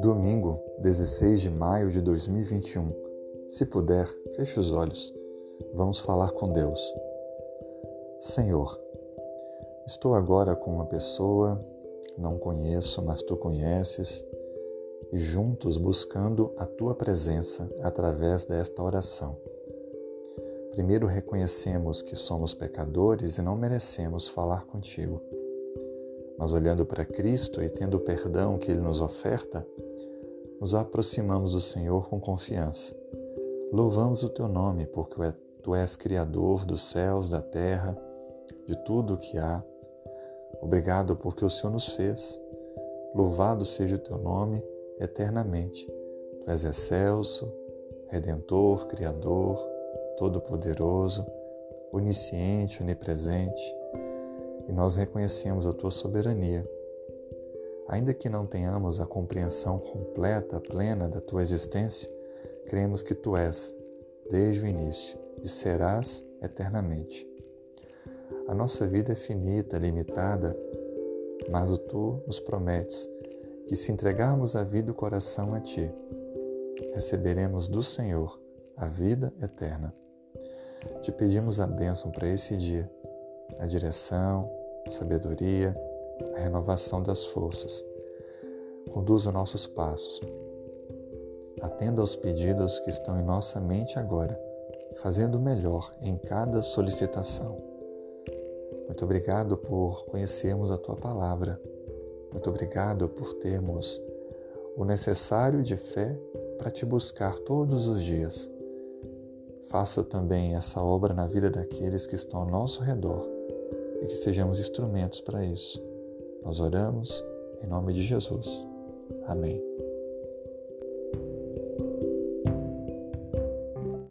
Domingo, 16 de maio de 2021. Se puder, feche os olhos. Vamos falar com Deus. Senhor, estou agora com uma pessoa, não conheço, mas tu conheces, e juntos buscando a tua presença através desta oração. Primeiro reconhecemos que somos pecadores e não merecemos falar contigo. Mas olhando para Cristo e tendo o perdão que Ele nos oferta, nos aproximamos do Senhor com confiança. Louvamos o Teu nome, porque Tu és Criador dos céus, da terra, de tudo o que há. Obrigado porque o Senhor nos fez. Louvado seja o Teu nome eternamente. Tu és excelso, Redentor, Criador, Todo-Poderoso, onisciente, onipresente, e nós reconhecemos a tua soberania. Ainda que não tenhamos a compreensão completa, plena da tua existência, cremos que tu és, desde o início, e serás eternamente. A nossa vida é finita, limitada, mas tu nos prometes que se entregarmos a vida e o coração a ti, receberemos do Senhor a vida eterna. Te pedimos a bênção para esse dia, a direção, a sabedoria, a renovação das forças. Conduza nossos passos. Atenda aos pedidos que estão em nossa mente agora, fazendo o melhor em cada solicitação. Muito obrigado por conhecermos a tua palavra. Muito obrigado por termos o necessário de fé para te buscar todos os dias Faça também essa obra na vida daqueles que estão ao nosso redor e que sejamos instrumentos para isso. Nós oramos em nome de Jesus. Amém.